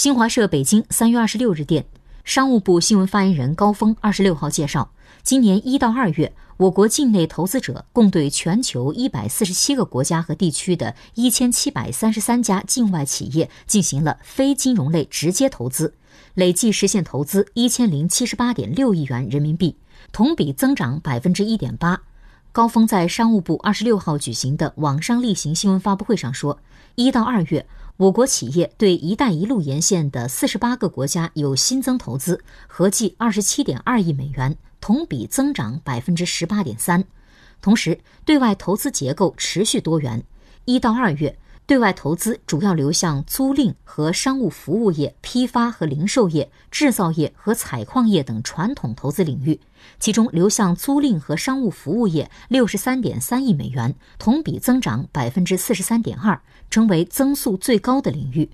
新华社北京三月二十六日电，商务部新闻发言人高峰二十六号介绍，今年一到二月，我国境内投资者共对全球一百四十七个国家和地区的一千七百三十三家境外企业进行了非金融类直接投资，累计实现投资一千零七十八点六亿元人民币，同比增长百分之一点八。高峰在商务部二十六号举行的网上例行新闻发布会上说，一到二月。我国企业对“一带一路”沿线的四十八个国家有新增投资，合计二十七点二亿美元，同比增长百分之十八点三。同时，对外投资结构持续多元。一到二月，对外投资主要流向租赁和商务服务业、批发和零售业、制造业和采矿业等传统投资领域，其中流向租赁和商务服务业六十三点三亿美元，同比增长百分之四十三点二。成为增速最高的领域。